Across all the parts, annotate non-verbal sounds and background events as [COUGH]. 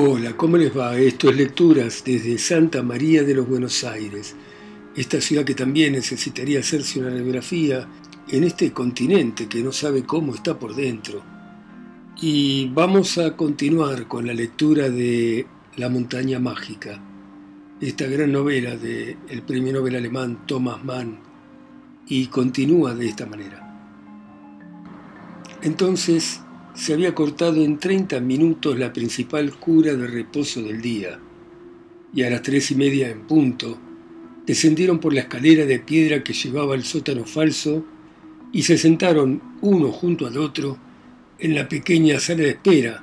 Hola, ¿cómo les va? Esto es Lecturas desde Santa María de los Buenos Aires, esta ciudad que también necesitaría hacerse una radiografía en este continente que no sabe cómo está por dentro. Y vamos a continuar con la lectura de La montaña mágica, esta gran novela del el premio Nobel alemán Thomas Mann, y continúa de esta manera. Entonces, se había cortado en 30 minutos la principal cura de reposo del día, y a las tres y media en punto, descendieron por la escalera de piedra que llevaba al sótano falso y se sentaron uno junto al otro en la pequeña sala de espera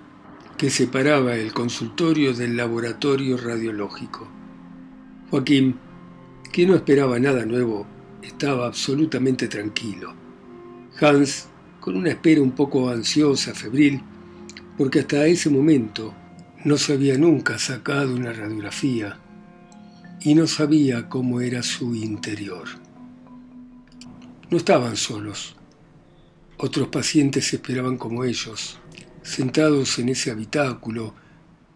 que separaba el consultorio del laboratorio radiológico. Joaquín, que no esperaba nada nuevo, estaba absolutamente tranquilo. Hans con una espera un poco ansiosa, febril, porque hasta ese momento no se había nunca sacado una radiografía y no sabía cómo era su interior. No estaban solos. Otros pacientes esperaban como ellos, sentados en ese habitáculo,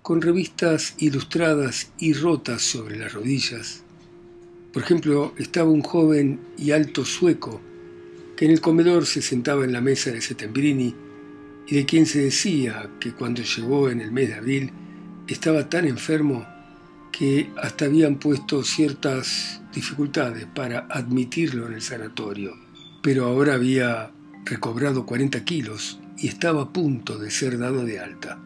con revistas ilustradas y rotas sobre las rodillas. Por ejemplo, estaba un joven y alto sueco que en el comedor se sentaba en la mesa de Setembrini y de quien se decía que cuando llegó en el mes de abril estaba tan enfermo que hasta habían puesto ciertas dificultades para admitirlo en el sanatorio, pero ahora había recobrado 40 kilos y estaba a punto de ser dado de alta.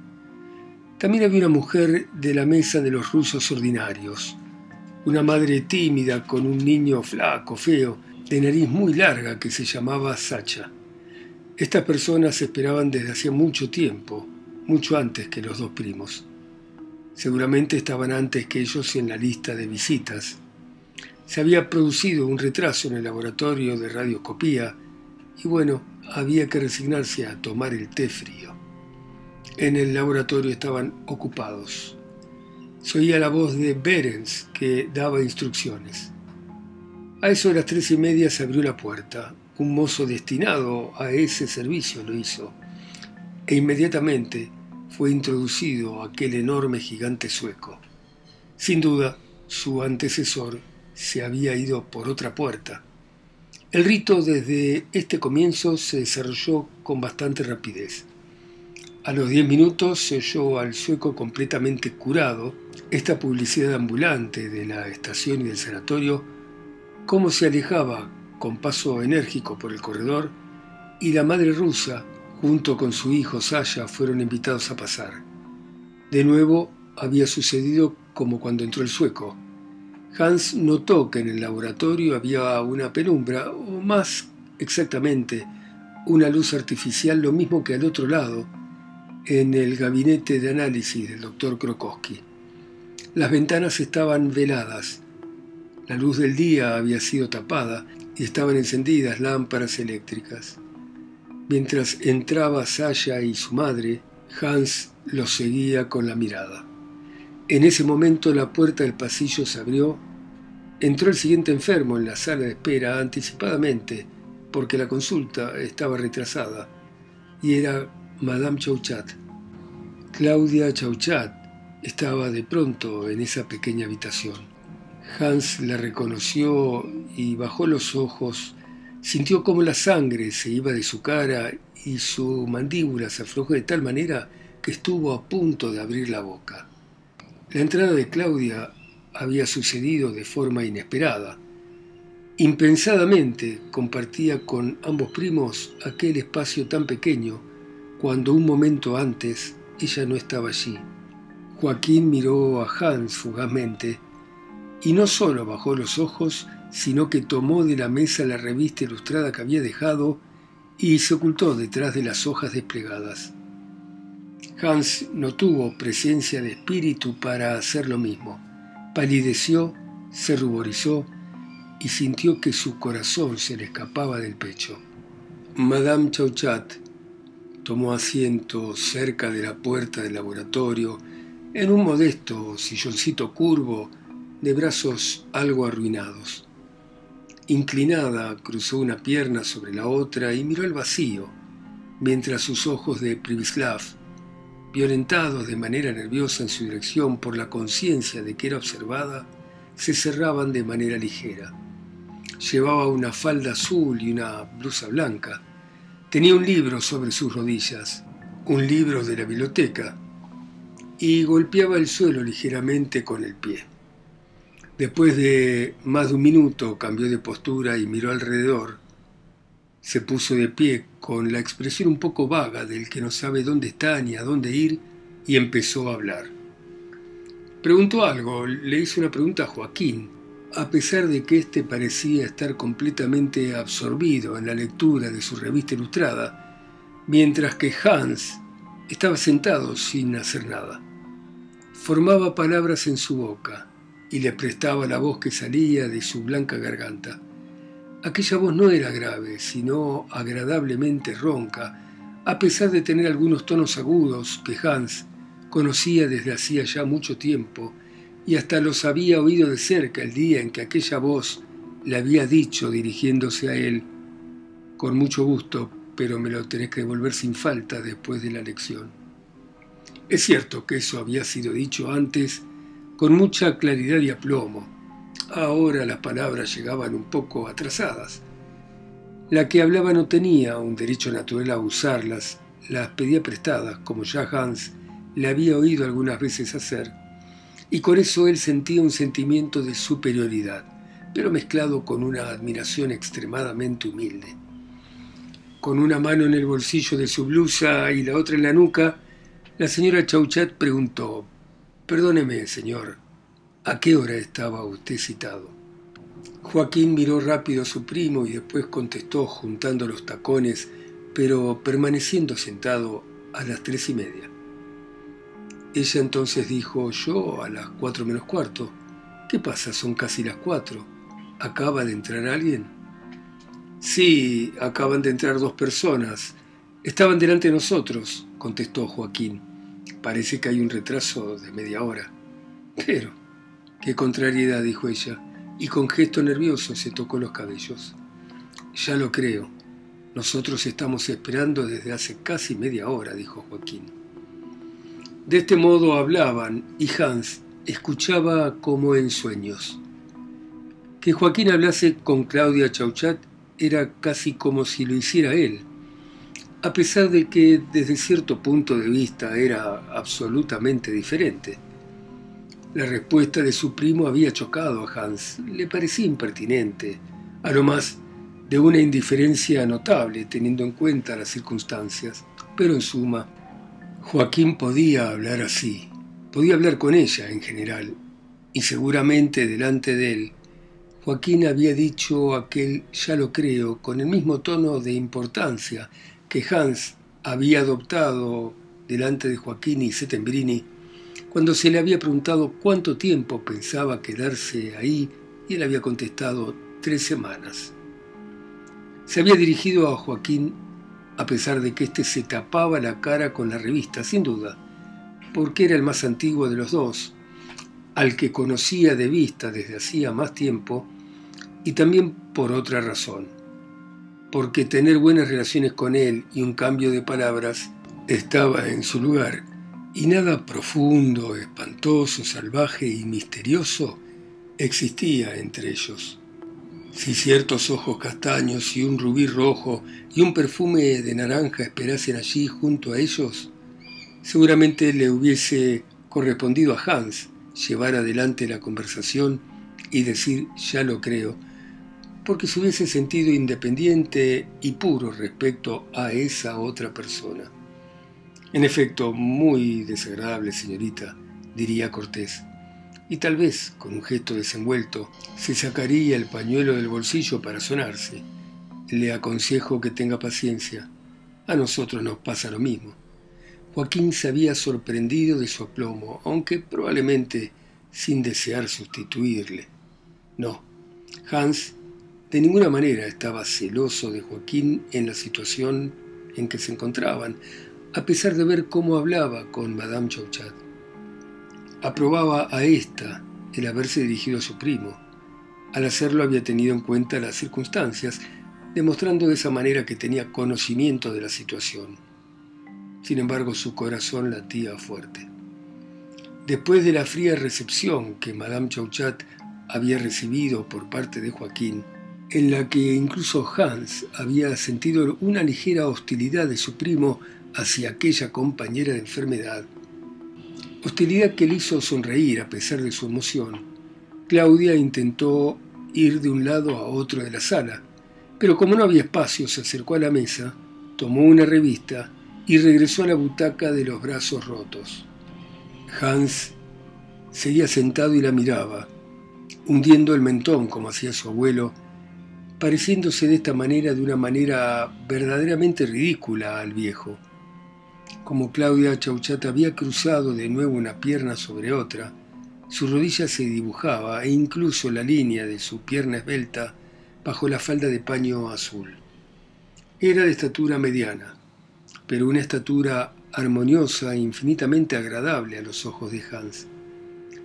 También había una mujer de la mesa de los rusos ordinarios, una madre tímida con un niño flaco, feo, de nariz muy larga que se llamaba Sacha. Estas personas esperaban desde hacía mucho tiempo, mucho antes que los dos primos. Seguramente estaban antes que ellos en la lista de visitas. Se había producido un retraso en el laboratorio de radioscopía y bueno, había que resignarse a tomar el té frío. En el laboratorio estaban ocupados. Se oía la voz de Berens que daba instrucciones. A eso de las tres y media se abrió la puerta. Un mozo destinado a ese servicio lo hizo. E inmediatamente fue introducido aquel enorme gigante sueco. Sin duda, su antecesor se había ido por otra puerta. El rito desde este comienzo se desarrolló con bastante rapidez. A los diez minutos se oyó al sueco completamente curado. Esta publicidad ambulante de la estación y del sanatorio cómo se alejaba con paso enérgico por el corredor y la madre rusa, junto con su hijo Sasha, fueron invitados a pasar. De nuevo había sucedido como cuando entró el sueco. Hans notó que en el laboratorio había una penumbra, o más exactamente, una luz artificial, lo mismo que al otro lado, en el gabinete de análisis del doctor Krokowski. Las ventanas estaban veladas la luz del día había sido tapada y estaban encendidas lámparas eléctricas. Mientras entraba Sasha y su madre, Hans los seguía con la mirada. En ese momento la puerta del pasillo se abrió. Entró el siguiente enfermo en la sala de espera anticipadamente porque la consulta estaba retrasada y era Madame Chauchat. Claudia Chauchat estaba de pronto en esa pequeña habitación. Hans la reconoció y bajó los ojos, sintió como la sangre se iba de su cara y su mandíbula se aflojó de tal manera que estuvo a punto de abrir la boca. La entrada de Claudia había sucedido de forma inesperada. Impensadamente compartía con ambos primos aquel espacio tan pequeño cuando un momento antes ella no estaba allí. Joaquín miró a Hans fugazmente y no solo bajó los ojos, sino que tomó de la mesa la revista ilustrada que había dejado y se ocultó detrás de las hojas desplegadas. Hans no tuvo presencia de espíritu para hacer lo mismo. Palideció, se ruborizó y sintió que su corazón se le escapaba del pecho. Madame Chauchat tomó asiento cerca de la puerta del laboratorio en un modesto silloncito curvo de brazos algo arruinados. Inclinada, cruzó una pierna sobre la otra y miró el vacío, mientras sus ojos de Privislav violentados de manera nerviosa en su dirección por la conciencia de que era observada, se cerraban de manera ligera. Llevaba una falda azul y una blusa blanca. Tenía un libro sobre sus rodillas, un libro de la biblioteca, y golpeaba el suelo ligeramente con el pie. Después de más de un minuto cambió de postura y miró alrededor. Se puso de pie con la expresión un poco vaga del que no sabe dónde está ni a dónde ir y empezó a hablar. Preguntó algo, le hizo una pregunta a Joaquín, a pesar de que éste parecía estar completamente absorbido en la lectura de su revista ilustrada, mientras que Hans estaba sentado sin hacer nada. Formaba palabras en su boca y le prestaba la voz que salía de su blanca garganta. Aquella voz no era grave, sino agradablemente ronca, a pesar de tener algunos tonos agudos que Hans conocía desde hacía ya mucho tiempo y hasta los había oído de cerca el día en que aquella voz le había dicho dirigiéndose a él, con mucho gusto, pero me lo tenés que devolver sin falta después de la lección. Es cierto que eso había sido dicho antes con mucha claridad y aplomo. Ahora las palabras llegaban un poco atrasadas. La que hablaba no tenía un derecho natural a usarlas, las pedía prestadas, como ya Hans le había oído algunas veces hacer, y con eso él sentía un sentimiento de superioridad, pero mezclado con una admiración extremadamente humilde. Con una mano en el bolsillo de su blusa y la otra en la nuca, la señora Chauchat preguntó, Perdóneme, señor, ¿a qué hora estaba usted citado? Joaquín miró rápido a su primo y después contestó juntando los tacones, pero permaneciendo sentado a las tres y media. Ella entonces dijo, yo a las cuatro menos cuarto. ¿Qué pasa? Son casi las cuatro. ¿Acaba de entrar alguien? Sí, acaban de entrar dos personas. Estaban delante de nosotros, contestó Joaquín. Parece que hay un retraso de media hora. Pero, qué contrariedad, dijo ella, y con gesto nervioso se tocó los cabellos. Ya lo creo. Nosotros estamos esperando desde hace casi media hora, dijo Joaquín. De este modo hablaban y Hans escuchaba como en sueños. Que Joaquín hablase con Claudia Chauchat era casi como si lo hiciera él, a pesar de que desde cierto punto de vista era absolutamente diferente. La respuesta de su primo había chocado a Hans, le parecía impertinente, a lo más de una indiferencia notable teniendo en cuenta las circunstancias, pero en suma, Joaquín podía hablar así, podía hablar con ella en general, y seguramente delante de él Joaquín había dicho aquel ya lo creo con el mismo tono de importancia que Hans había adoptado delante de Joaquín y Settembrini cuando se le había preguntado cuánto tiempo pensaba quedarse ahí y él había contestado tres semanas. Se había dirigido a Joaquín a pesar de que éste se tapaba la cara con la revista, sin duda, porque era el más antiguo de los dos, al que conocía de vista desde hacía más tiempo y también por otra razón, porque tener buenas relaciones con él y un cambio de palabras estaba en su lugar, y nada profundo, espantoso, salvaje y misterioso existía entre ellos. Si ciertos ojos castaños y un rubí rojo y un perfume de naranja esperasen allí junto a ellos, seguramente le hubiese correspondido a Hans llevar adelante la conversación y decir ya lo creo, porque se hubiese sentido independiente y puro respecto a esa otra persona. En efecto, muy desagradable, señorita, diría Cortés, y tal vez, con un gesto desenvuelto, se sacaría el pañuelo del bolsillo para sonarse. Le aconsejo que tenga paciencia. A nosotros nos pasa lo mismo. Joaquín se había sorprendido de su aplomo, aunque probablemente sin desear sustituirle. No, Hans de ninguna manera estaba celoso de Joaquín en la situación en que se encontraban, a pesar de ver cómo hablaba con Madame Chauchat. Aprobaba a ésta el haberse dirigido a su primo. Al hacerlo había tenido en cuenta las circunstancias, demostrando de esa manera que tenía conocimiento de la situación. Sin embargo, su corazón latía fuerte. Después de la fría recepción que Madame Chauchat había recibido por parte de Joaquín, en la que incluso Hans había sentido una ligera hostilidad de su primo hacia aquella compañera de enfermedad, hostilidad que le hizo sonreír a pesar de su emoción, Claudia intentó ir de un lado a otro de la sala, pero como no había espacio se acercó a la mesa, tomó una revista y regresó a la butaca de los brazos rotos. Hans seguía sentado y la miraba, hundiendo el mentón como hacía su abuelo, pareciéndose de esta manera de una manera verdaderamente ridícula al viejo. Como Claudia Chauchata había cruzado de nuevo una pierna sobre otra, su rodilla se dibujaba e incluso la línea de su pierna esbelta bajo la falda de paño azul. Era de estatura mediana, pero una estatura armoniosa e infinitamente agradable a los ojos de Hans.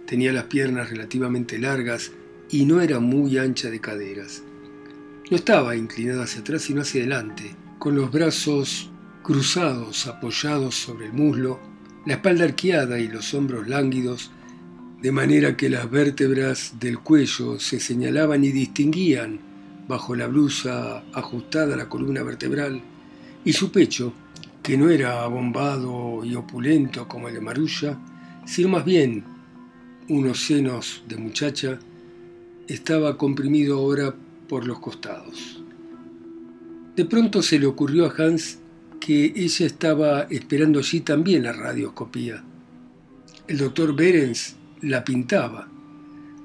Tenía las piernas relativamente largas y no era muy ancha de caderas. No estaba inclinada hacia atrás sino hacia adelante, con los brazos cruzados apoyados sobre el muslo, la espalda arqueada y los hombros lánguidos, de manera que las vértebras del cuello se señalaban y distinguían bajo la blusa ajustada a la columna vertebral, y su pecho, que no era abombado y opulento como el de Marulla, sino más bien unos senos de muchacha, estaba comprimido ahora por los costados. De pronto se le ocurrió a Hans que ella estaba esperando allí también la radioscopía. El doctor Berens la pintaba,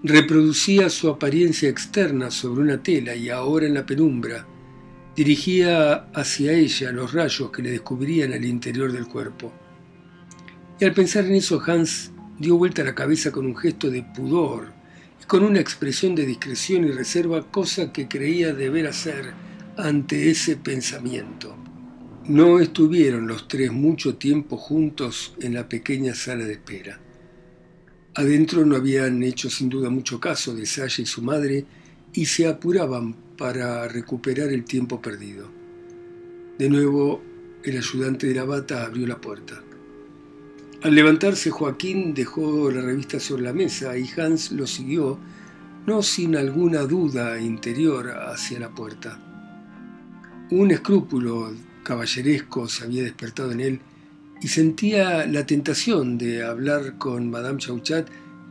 reproducía su apariencia externa sobre una tela y ahora en la penumbra dirigía hacia ella los rayos que le descubrían el interior del cuerpo. Y al pensar en eso, Hans dio vuelta la cabeza con un gesto de pudor con una expresión de discreción y reserva, cosa que creía deber hacer ante ese pensamiento. No estuvieron los tres mucho tiempo juntos en la pequeña sala de espera. Adentro no habían hecho sin duda mucho caso de Saya y su madre y se apuraban para recuperar el tiempo perdido. De nuevo, el ayudante de la bata abrió la puerta. Al levantarse, Joaquín dejó la revista sobre la mesa y Hans lo siguió, no sin alguna duda interior, hacia la puerta. Un escrúpulo caballeresco se había despertado en él y sentía la tentación de hablar con Madame Chauchat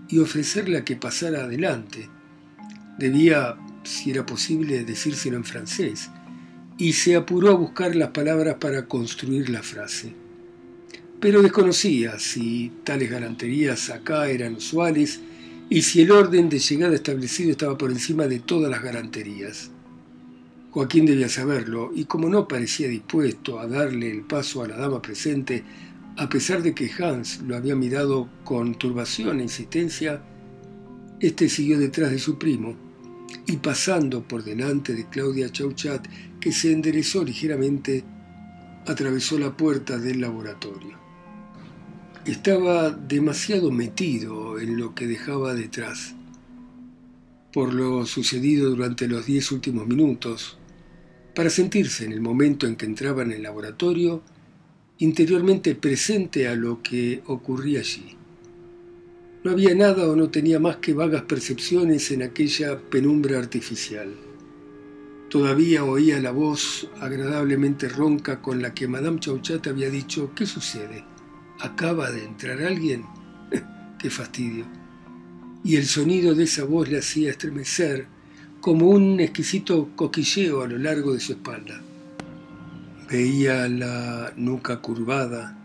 y ofrecerle que pasara adelante. Debía si era posible decírselo en francés, y se apuró a buscar las palabras para construir la frase. Pero desconocía si tales galanterías acá eran usuales y si el orden de llegada establecido estaba por encima de todas las galanterías. Joaquín debía saberlo, y como no parecía dispuesto a darle el paso a la dama presente, a pesar de que Hans lo había mirado con turbación e insistencia, éste siguió detrás de su primo, y pasando por delante de Claudia Chauchat, que se enderezó ligeramente, atravesó la puerta del laboratorio. Estaba demasiado metido en lo que dejaba detrás. Por lo sucedido durante los diez últimos minutos, para sentirse en el momento en que entraba en el laboratorio interiormente presente a lo que ocurría allí. No había nada o no tenía más que vagas percepciones en aquella penumbra artificial. Todavía oía la voz agradablemente ronca con la que Madame Chauchat había dicho, ¿qué sucede? ¿Acaba de entrar alguien? [LAUGHS] ¡Qué fastidio! Y el sonido de esa voz le hacía estremecer como un exquisito coquilleo a lo largo de su espalda. Veía la nuca curvada,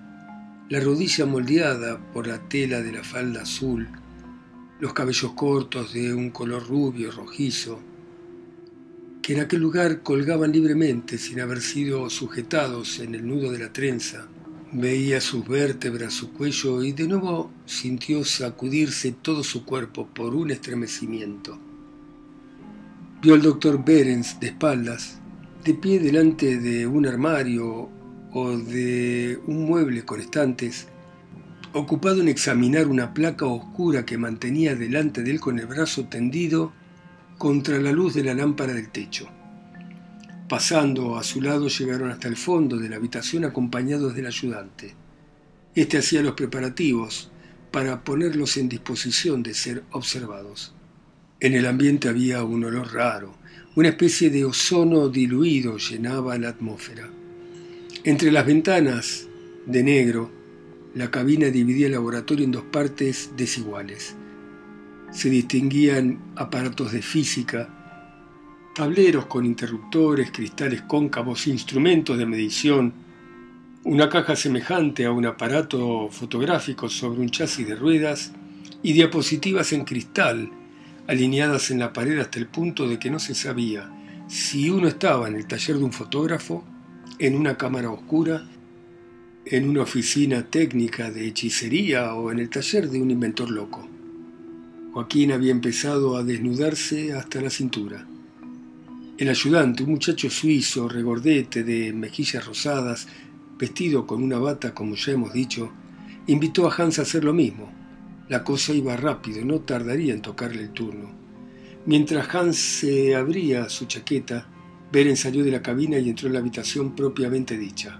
la rodilla moldeada por la tela de la falda azul, los cabellos cortos de un color rubio rojizo, que en aquel lugar colgaban libremente sin haber sido sujetados en el nudo de la trenza. Veía sus vértebras, su cuello y de nuevo sintió sacudirse todo su cuerpo por un estremecimiento. Vio al doctor Berens de espaldas, de pie delante de un armario o de un mueble con estantes, ocupado en examinar una placa oscura que mantenía delante de él con el brazo tendido contra la luz de la lámpara del techo. Pasando a su lado llegaron hasta el fondo de la habitación acompañados del ayudante. Este hacía los preparativos para ponerlos en disposición de ser observados. En el ambiente había un olor raro, una especie de ozono diluido llenaba la atmósfera. Entre las ventanas, de negro, la cabina dividía el laboratorio en dos partes desiguales. Se distinguían aparatos de física, tableros con interruptores, cristales cóncavos, instrumentos de medición, una caja semejante a un aparato fotográfico sobre un chasis de ruedas y diapositivas en cristal alineadas en la pared hasta el punto de que no se sabía si uno estaba en el taller de un fotógrafo, en una cámara oscura, en una oficina técnica de hechicería o en el taller de un inventor loco. Joaquín había empezado a desnudarse hasta la cintura. El ayudante, un muchacho suizo, regordete, de mejillas rosadas, vestido con una bata, como ya hemos dicho, invitó a Hans a hacer lo mismo. La cosa iba rápido, no tardaría en tocarle el turno. Mientras Hans se abría su chaqueta, Beren salió de la cabina y entró en la habitación propiamente dicha.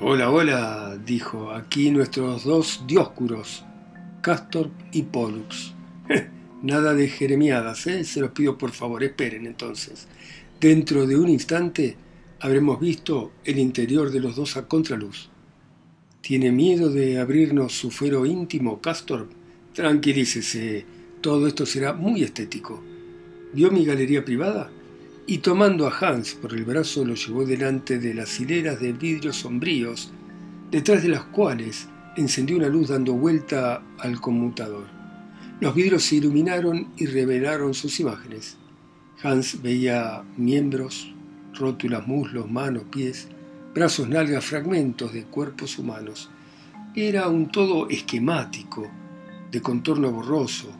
Hola, hola, dijo, aquí nuestros dos dioscuros, Castor y Pollux. [LAUGHS] Nada de jeremiadas, ¿eh? Se los pido por favor, esperen entonces. Dentro de un instante habremos visto el interior de los dos a contraluz. ¿Tiene miedo de abrirnos su fuero íntimo, Castor? Tranquilícese, todo esto será muy estético. ¿Vio mi galería privada? Y tomando a Hans por el brazo lo llevó delante de las hileras de vidrios sombríos, detrás de las cuales encendió una luz dando vuelta al conmutador. Los vidrios se iluminaron y revelaron sus imágenes. Hans veía miembros, rótulas, muslos, manos, pies, brazos, nalgas, fragmentos de cuerpos humanos. Era un todo esquemático, de contorno borroso,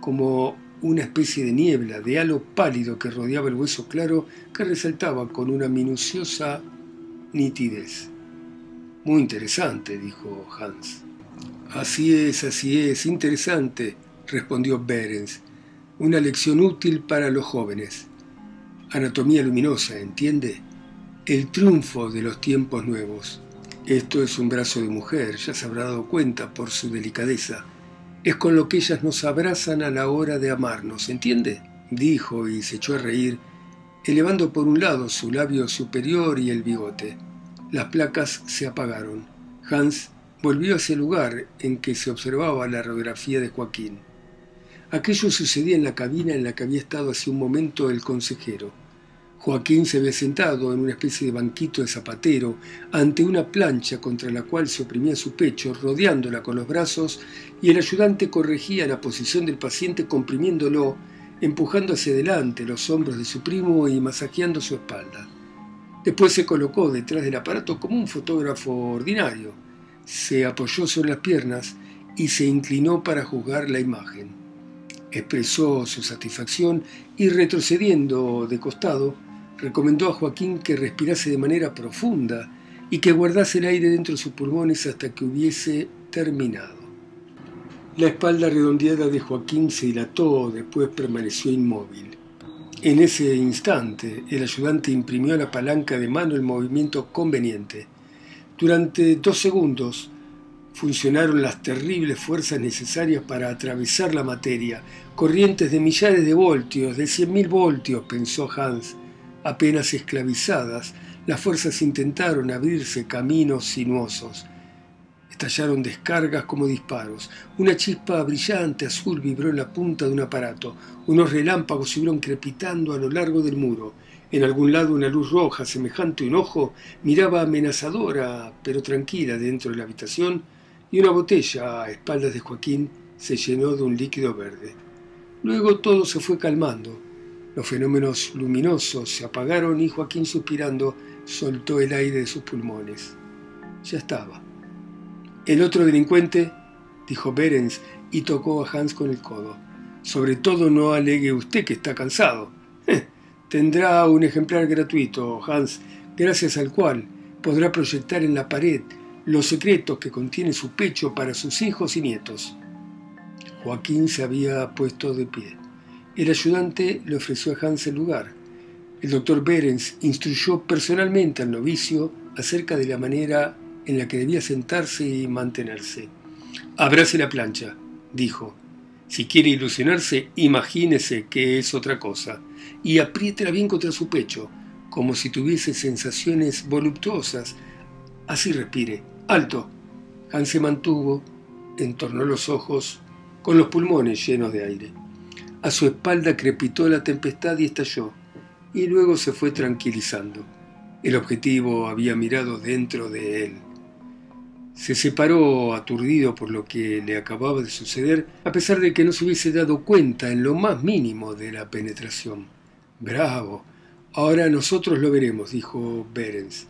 como una especie de niebla, de halo pálido que rodeaba el hueso claro que resaltaba con una minuciosa nitidez. Muy interesante, dijo Hans. Así es, así es, interesante, respondió Berens una lección útil para los jóvenes. Anatomía luminosa, ¿entiende? El triunfo de los tiempos nuevos. Esto es un brazo de mujer, ya se habrá dado cuenta por su delicadeza. Es con lo que ellas nos abrazan a la hora de amarnos, ¿entiende? Dijo y se echó a reír, elevando por un lado su labio superior y el bigote. Las placas se apagaron. Hans volvió hacia el lugar en que se observaba la radiografía de Joaquín. Aquello sucedía en la cabina en la que había estado hace un momento el consejero. Joaquín se había sentado en una especie de banquito de zapatero ante una plancha contra la cual se oprimía su pecho, rodeándola con los brazos, y el ayudante corregía la posición del paciente comprimiéndolo, empujando hacia adelante los hombros de su primo y masajeando su espalda. Después se colocó detrás del aparato como un fotógrafo ordinario, se apoyó sobre las piernas y se inclinó para juzgar la imagen expresó su satisfacción y retrocediendo de costado, recomendó a Joaquín que respirase de manera profunda y que guardase el aire dentro de sus pulmones hasta que hubiese terminado. La espalda redondeada de Joaquín se dilató, después permaneció inmóvil. En ese instante, el ayudante imprimió a la palanca de mano el movimiento conveniente. Durante dos segundos, funcionaron las terribles fuerzas necesarias para atravesar la materia, corrientes de millares de voltios, de cien mil voltios, pensó Hans. Apenas esclavizadas, las fuerzas intentaron abrirse caminos sinuosos. Estallaron descargas como disparos. Una chispa brillante azul vibró en la punta de un aparato. Unos relámpagos siguieron crepitando a lo largo del muro. En algún lado una luz roja, semejante a un ojo, miraba amenazadora, pero tranquila dentro de la habitación y una botella a espaldas de Joaquín se llenó de un líquido verde. Luego todo se fue calmando. Los fenómenos luminosos se apagaron y Joaquín suspirando soltó el aire de sus pulmones. Ya estaba. El otro delincuente, dijo Berens y tocó a Hans con el codo. Sobre todo no alegue usted que está cansado. Tendrá un ejemplar gratuito, Hans, gracias al cual podrá proyectar en la pared los secretos que contiene su pecho para sus hijos y nietos. Joaquín se había puesto de pie. El ayudante le ofreció a Hans el lugar. El doctor Berens instruyó personalmente al novicio acerca de la manera en la que debía sentarse y mantenerse. Abrace la plancha, dijo. Si quiere ilusionarse, imagínese que es otra cosa, y apriétela bien contra su pecho, como si tuviese sensaciones voluptuosas. Así respire. ¡Alto! Hans se mantuvo, entornó los ojos, con los pulmones llenos de aire. A su espalda crepitó la tempestad y estalló, y luego se fue tranquilizando. El objetivo había mirado dentro de él. Se separó aturdido por lo que le acababa de suceder, a pesar de que no se hubiese dado cuenta en lo más mínimo de la penetración. Bravo. Ahora nosotros lo veremos, dijo Berens.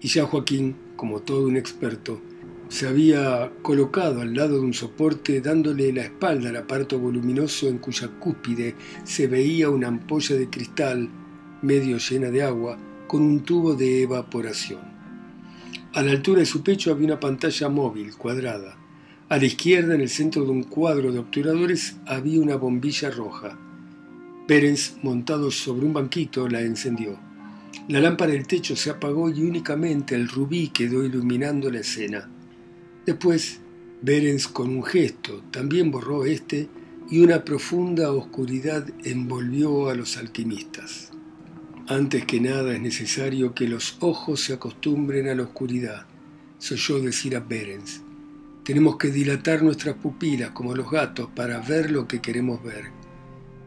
Y ya Joaquín, como todo un experto, se había colocado al lado de un soporte dándole la espalda al aparato voluminoso en cuya cúspide se veía una ampolla de cristal medio llena de agua con un tubo de evaporación. A la altura de su pecho había una pantalla móvil cuadrada. A la izquierda, en el centro de un cuadro de obturadores, había una bombilla roja. Pérez, montado sobre un banquito, la encendió. La lámpara del techo se apagó y únicamente el rubí quedó iluminando la escena. Después, Berens con un gesto también borró este y una profunda oscuridad envolvió a los alquimistas. Antes que nada es necesario que los ojos se acostumbren a la oscuridad, se oyó decir a Berens. Tenemos que dilatar nuestras pupilas como los gatos para ver lo que queremos ver.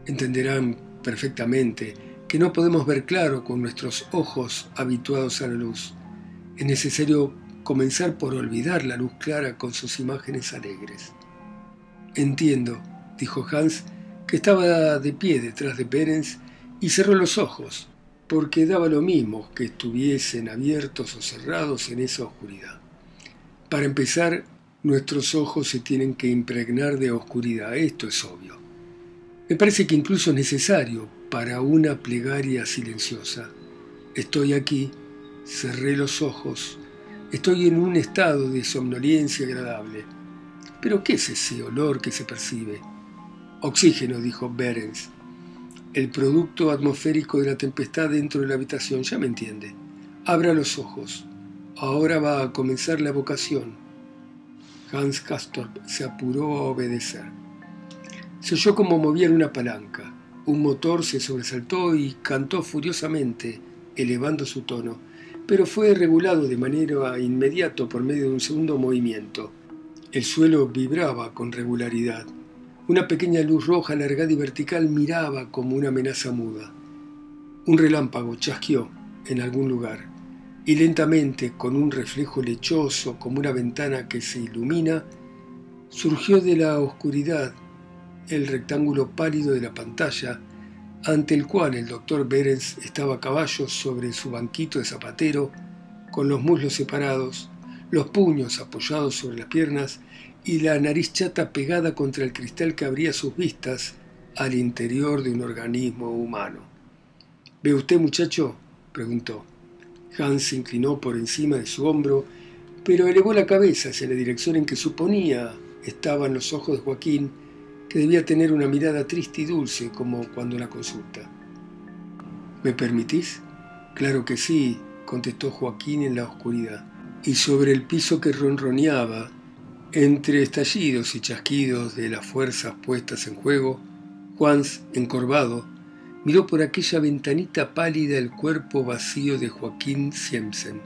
Entenderán perfectamente que no podemos ver claro con nuestros ojos habituados a la luz. Es necesario comenzar por olvidar la luz clara con sus imágenes alegres. Entiendo, dijo Hans, que estaba de pie detrás de Berens y cerró los ojos, porque daba lo mismo que estuviesen abiertos o cerrados en esa oscuridad. Para empezar, nuestros ojos se tienen que impregnar de oscuridad, esto es obvio. Me parece que incluso es necesario para una plegaria silenciosa. Estoy aquí, cerré los ojos, Estoy en un estado de somnolencia agradable. ¿Pero qué es ese olor que se percibe? Oxígeno, dijo Berens. El producto atmosférico de la tempestad dentro de la habitación, ya me entiende. Abra los ojos. Ahora va a comenzar la vocación. Hans Castorp se apuró a obedecer. Se oyó como movían una palanca. Un motor se sobresaltó y cantó furiosamente, elevando su tono pero fue regulado de manera inmediata por medio de un segundo movimiento. El suelo vibraba con regularidad. Una pequeña luz roja alargada y vertical miraba como una amenaza muda. Un relámpago chasqueó en algún lugar y lentamente, con un reflejo lechoso como una ventana que se ilumina, surgió de la oscuridad el rectángulo pálido de la pantalla ante el cual el doctor Berens estaba a caballo sobre su banquito de zapatero, con los muslos separados, los puños apoyados sobre las piernas y la nariz chata pegada contra el cristal que abría sus vistas al interior de un organismo humano. ¿Ve usted, muchacho? preguntó. Hans se inclinó por encima de su hombro, pero elevó la cabeza hacia la dirección en que suponía estaban los ojos de Joaquín debía tener una mirada triste y dulce como cuando la consulta. ¿Me permitís? Claro que sí, contestó Joaquín en la oscuridad. Y sobre el piso que ronroneaba, entre estallidos y chasquidos de las fuerzas puestas en juego, Juan, encorvado, miró por aquella ventanita pálida el cuerpo vacío de Joaquín Siemsen.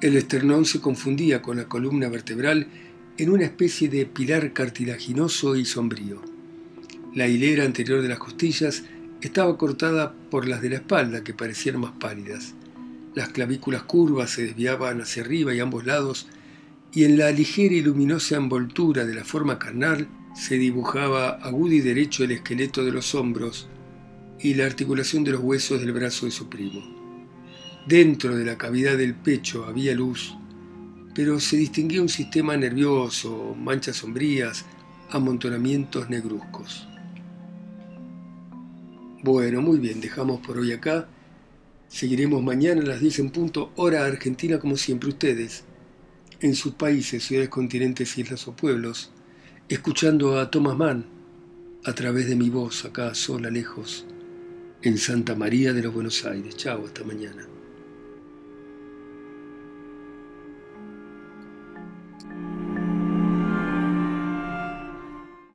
El esternón se confundía con la columna vertebral en una especie de pilar cartilaginoso y sombrío. La hilera anterior de las costillas estaba cortada por las de la espalda, que parecían más pálidas. Las clavículas curvas se desviaban hacia arriba y ambos lados, y en la ligera y luminosa envoltura de la forma carnal se dibujaba agudo y derecho el esqueleto de los hombros y la articulación de los huesos del brazo de su primo. Dentro de la cavidad del pecho había luz, pero se distinguía un sistema nervioso, manchas sombrías, amontonamientos negruzcos. Bueno, muy bien, dejamos por hoy acá. Seguiremos mañana a las 10 en punto, hora argentina como siempre ustedes, en sus países, ciudades, continentes, islas o pueblos, escuchando a Thomas Mann a través de mi voz acá sola, lejos, en Santa María de los Buenos Aires. Chao, hasta mañana.